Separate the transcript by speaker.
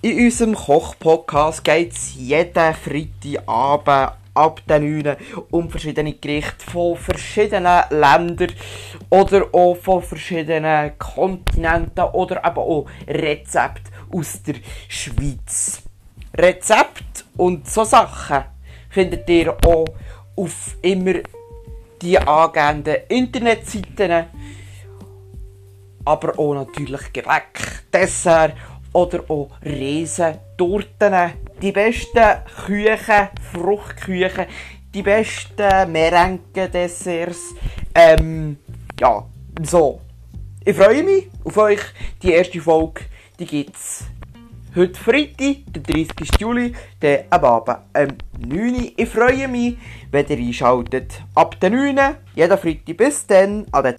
Speaker 1: In unserem Koch-Podcast geht es jeden Freitagabend ab den 9 um verschiedene Gerichte von verschiedenen Ländern oder auch von verschiedenen Kontinenten oder eben auch Rezepte aus der Schweiz. Rezepte und so Sachen findet ihr auch auf immer die angegebenen Internetseiten, aber auch natürlich Gebäck, Dessert oder auch Riesen, Torten, die besten Küchen, Fruchtküchen, die besten Merengue-Desserts, ähm, ja, so. Ich freue mich auf euch. Die erste Folge, die gibt's heute Freitag, der 30. Juli, der am Abend um 9 Uhr. Ich freue mich, wenn ihr einschaltet. Ab den 9 Uhr, jeden Freitag bis dann, an